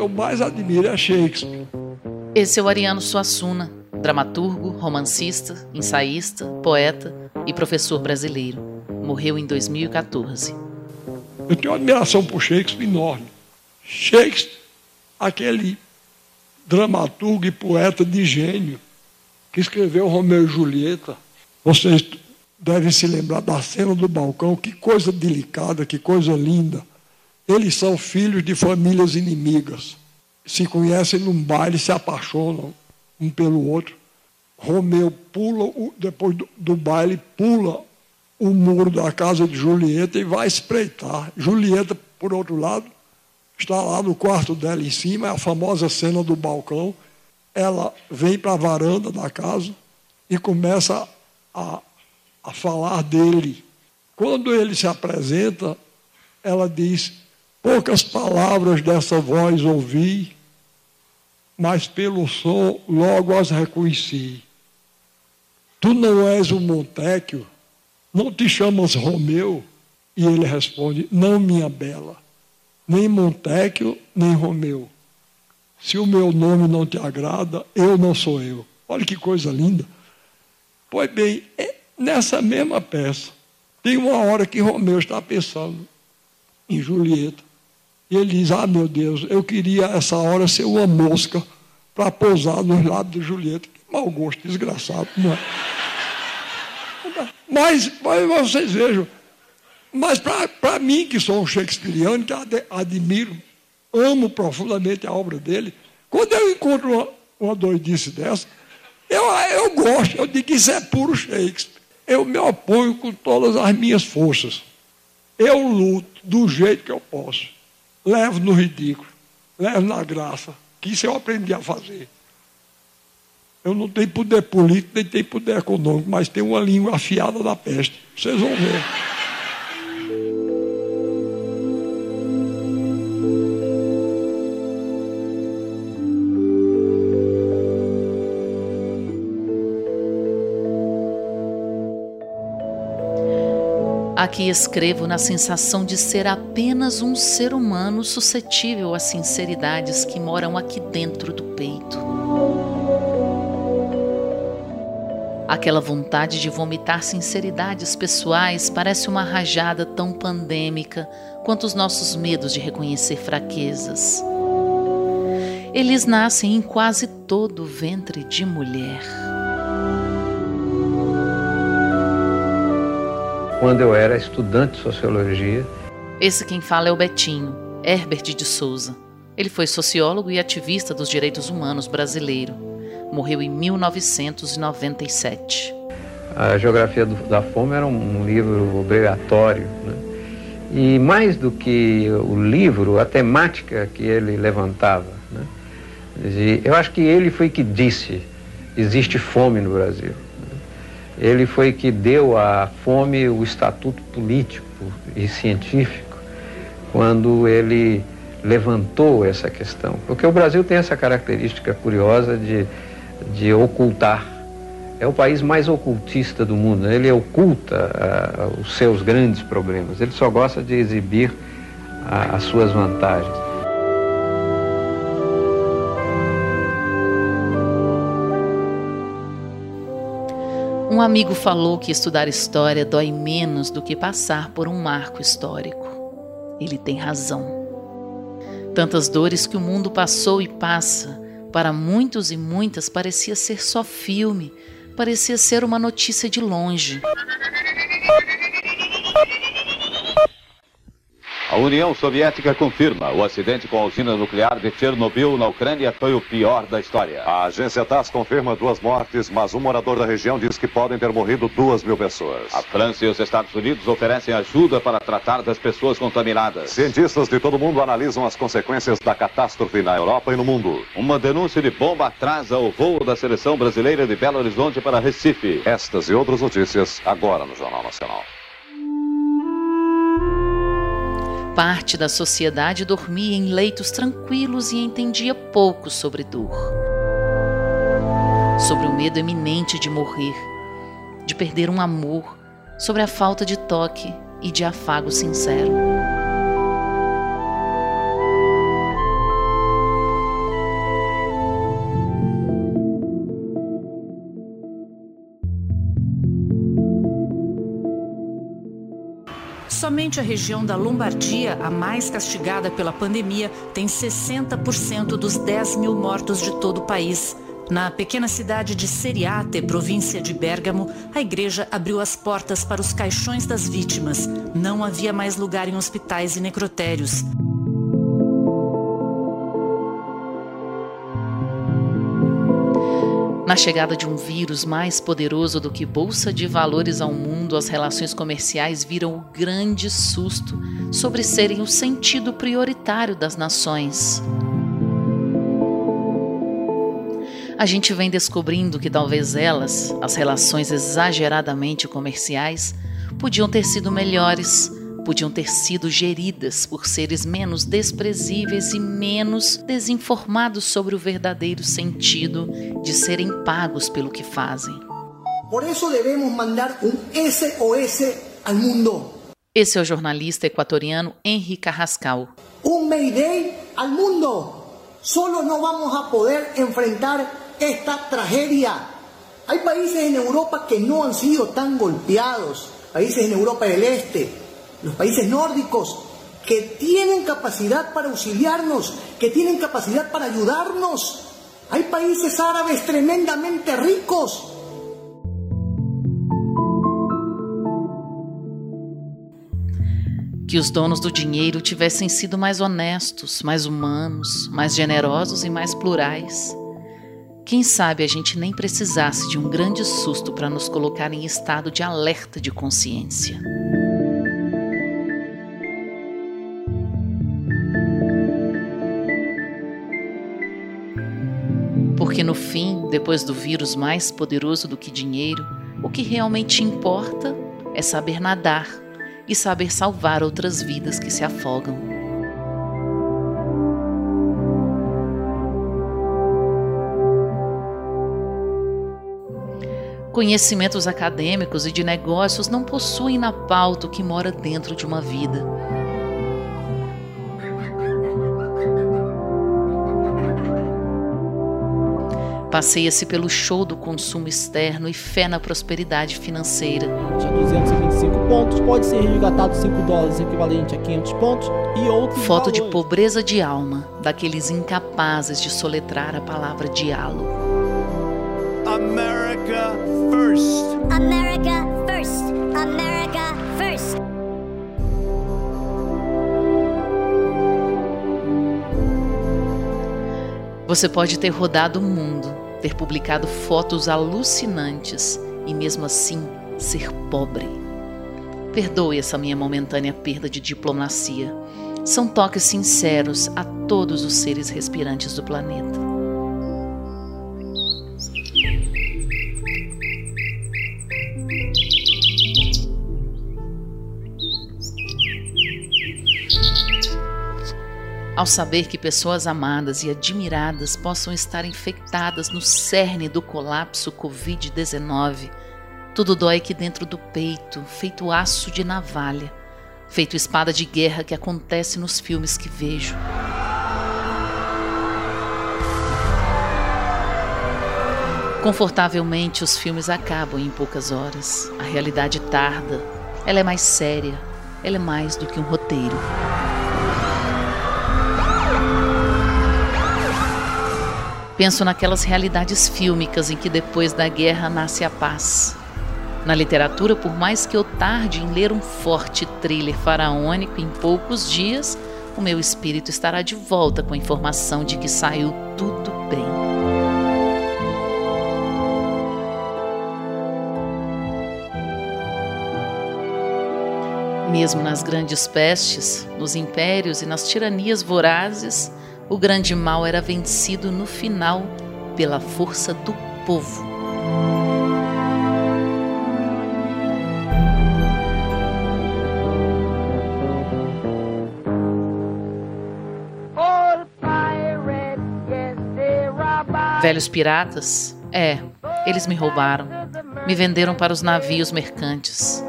que eu mais admiro é Shakespeare. Esse é o Ariano Suassuna, dramaturgo, romancista, ensaísta, poeta e professor brasileiro. Morreu em 2014. Eu tenho uma admiração por Shakespeare enorme. Shakespeare, aquele dramaturgo e poeta de gênio que escreveu Romeu e Julieta. Vocês devem se lembrar da cena do balcão, que coisa delicada, que coisa linda. Eles são filhos de famílias inimigas. Se conhecem num baile, se apaixonam um pelo outro. Romeu pula, depois do, baile, pula o muro da casa de Julieta e vai espreitar. Julieta, por outro lado, está lá no quarto dela em cima, é a famosa cena do balcão. Ela vem para a varanda da casa e começa a, a falar dele. Quando ele se apresenta, ela diz: Poucas palavras dessa voz ouvi, mas pelo som logo as reconheci. Tu não és o Montecchio, não te chamas Romeu? E ele responde: Não, minha bela, nem Montecchio, nem Romeu. Se o meu nome não te agrada, eu não sou eu. Olha que coisa linda. Pois bem, é nessa mesma peça, tem uma hora que Romeu está pensando em Julieta. E ele diz: Ah, meu Deus, eu queria essa hora ser uma mosca para pousar nos lábios de Julieta. Que mau gosto, desgraçado, não é? Mas, mas vocês vejam, mas para mim, que sou um shakespeariano, que admiro, amo profundamente a obra dele, quando eu encontro uma, uma doidice dessa, eu, eu gosto, eu digo que isso é puro Shakespeare. Eu me oponho com todas as minhas forças. Eu luto do jeito que eu posso. Levo no ridículo, levo na graça, que isso eu aprendi a fazer. Eu não tenho poder político, nem tenho poder econômico, mas tenho uma língua afiada da peste. Vocês vão ver. Aqui escrevo na sensação de ser apenas um ser humano suscetível a sinceridades que moram aqui dentro do peito. Aquela vontade de vomitar sinceridades pessoais parece uma rajada tão pandêmica quanto os nossos medos de reconhecer fraquezas. Eles nascem em quase todo o ventre de mulher. Quando eu era estudante de sociologia. Esse quem fala é o Betinho, Herbert de Souza. Ele foi sociólogo e ativista dos direitos humanos brasileiro. Morreu em 1997. A Geografia da Fome era um, um livro obrigatório. Né? E mais do que o livro, a temática que ele levantava. Né? eu acho que ele foi que disse: existe fome no Brasil ele foi que deu à fome o estatuto político e científico quando ele levantou essa questão. Porque o Brasil tem essa característica curiosa de, de ocultar. É o país mais ocultista do mundo. Né? Ele oculta uh, os seus grandes problemas. Ele só gosta de exibir uh, as suas vantagens. Um amigo falou que estudar história dói menos do que passar por um marco histórico. Ele tem razão. Tantas dores que o mundo passou e passa, para muitos e muitas parecia ser só filme, parecia ser uma notícia de longe. A União Soviética confirma o acidente com a usina nuclear de Chernobyl na Ucrânia foi o pior da história. A agência TASS confirma duas mortes, mas um morador da região diz que podem ter morrido duas mil pessoas. A França e os Estados Unidos oferecem ajuda para tratar das pessoas contaminadas. Cientistas de todo o mundo analisam as consequências da catástrofe na Europa e no mundo. Uma denúncia de bomba atrasa o voo da seleção brasileira de Belo Horizonte para Recife. Estas e outras notícias agora no Jornal Nacional. Parte da sociedade dormia em leitos tranquilos e entendia pouco sobre dor. Sobre o medo eminente de morrer, de perder um amor, sobre a falta de toque e de afago sincero. Somente a região da Lombardia, a mais castigada pela pandemia, tem 60% dos 10 mil mortos de todo o país. Na pequena cidade de Seriate, província de Bérgamo, a igreja abriu as portas para os caixões das vítimas. Não havia mais lugar em hospitais e necrotérios. Na chegada de um vírus mais poderoso do que bolsa de valores ao mundo, as relações comerciais viram o grande susto sobre serem o sentido prioritário das nações. A gente vem descobrindo que talvez elas, as relações exageradamente comerciais, podiam ter sido melhores podiam ter sido geridas por seres menos desprezíveis e menos desinformados sobre o verdadeiro sentido de serem pagos pelo que fazem. Por isso devemos mandar um SOS ao mundo. Esse é o jornalista equatoriano Henry Carrascal. Um Mayday ao mundo. Solo não vamos a poder enfrentar esta tragédia. Há países em Europa que não han sido tão golpeados, países em Europa del Este, los países nórdicos, que tienen capacidad para auxiliarnos, que tienen capacidad para ayudarnos. Hay países árabes tremendamente ricos. Que os donos do dinheiro tivessem sido mais honestos, mais humanos, mais generosos e mais plurais. Quem sabe a gente nem precisasse de um grande susto para nos colocar em estado de alerta de consciência. Fim, depois do vírus mais poderoso do que dinheiro, o que realmente importa é saber nadar e saber salvar outras vidas que se afogam. Conhecimentos acadêmicos e de negócios não possuem na pauta o que mora dentro de uma vida. Passeia-se pelo show do consumo externo e fé na prosperidade financeira. Tinha 225 pontos, pode ser resgatado 5 dólares equivalente a 500 pontos e outros Foto valores. de pobreza de alma, daqueles incapazes de soletrar a palavra diálogo. America first. America first. America first. Você pode ter rodado o mundo, ter publicado fotos alucinantes e mesmo assim ser pobre. Perdoe essa minha momentânea perda de diplomacia. São toques sinceros a todos os seres respirantes do planeta. Ao saber que pessoas amadas e admiradas possam estar infectadas no cerne do colapso Covid-19, tudo dói aqui dentro do peito, feito aço de navalha, feito espada de guerra que acontece nos filmes que vejo. Confortavelmente, os filmes acabam em poucas horas. A realidade tarda. Ela é mais séria. Ela é mais do que um roteiro. Penso naquelas realidades fílmicas em que depois da guerra nasce a paz. Na literatura, por mais que eu tarde em ler um forte thriller faraônico em poucos dias, o meu espírito estará de volta com a informação de que saiu tudo bem. Mesmo nas grandes pestes, nos impérios e nas tiranias vorazes, o grande mal era vencido no final pela força do povo. Velhos piratas? É, eles me roubaram. Me venderam para os navios mercantes.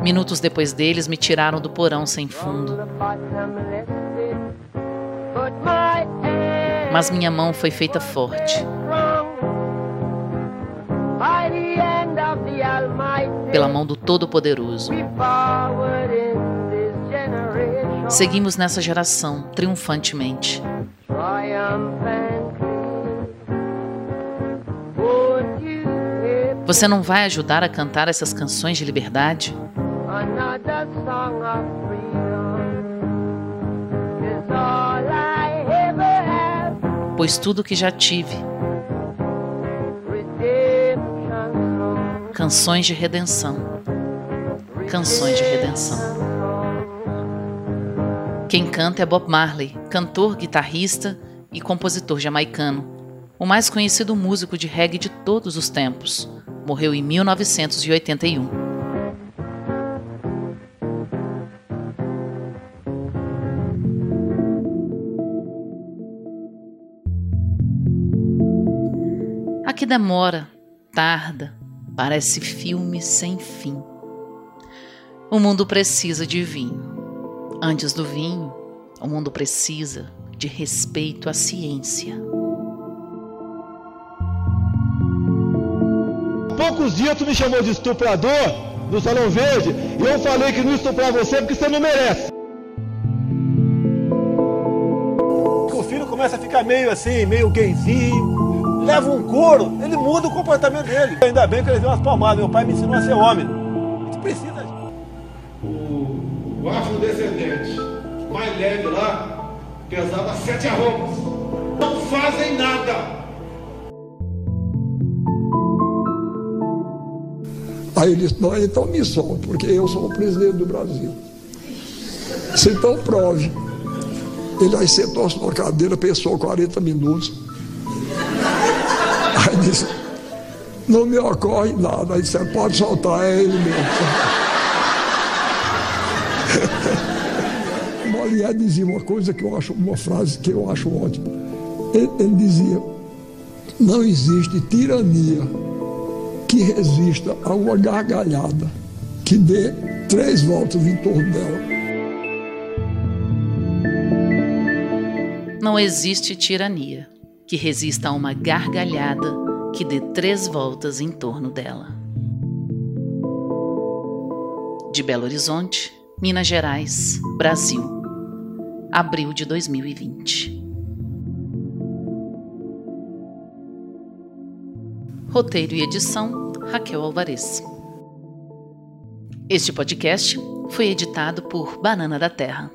Minutos depois deles, me tiraram do porão sem fundo. Mas minha mão foi feita forte. pela mão do Todo-Poderoso. Seguimos nessa geração triunfantemente. Você não vai ajudar a cantar essas canções de liberdade? Pois tudo que já tive. Canções de redenção. Canções de redenção. Quem canta é Bob Marley, cantor, guitarrista e compositor jamaicano, o mais conhecido músico de reggae de todos os tempos morreu em 1981. Aqui demora, tarda, parece filme sem fim. O mundo precisa de vinho. Antes do vinho, o mundo precisa de respeito à ciência. Poucos dias tu me chamou de estuprador no Salão Verde e eu falei que não estuprar você porque você não merece. O filho começa a ficar meio assim, meio gayzinho, leva um couro, ele muda o comportamento dele. Ainda bem que ele deu umas palmadas, meu pai me ensinou a ser homem. A gente precisa. O, o afrodescendente mais leve lá pesava sete arrobas. Não fazem nada. Aí ele disse, não, então me solte, porque eu sou o presidente do Brasil. Se então prove. Ele aí sentou-se na cadeira, pensou 40 minutos. Aí disse, não me ocorre nada. Aí disse, pode soltar, é ele mesmo. Molière dizia uma coisa que eu acho, uma frase que eu acho ótima. Ele, ele dizia, não existe tirania que resista a uma gargalhada que dê três voltas em torno dela. Não existe tirania que resista a uma gargalhada que dê três voltas em torno dela. De Belo Horizonte, Minas Gerais, Brasil. Abril de 2020. Roteiro e edição Raquel Alvarez. Este podcast foi editado por Banana da Terra.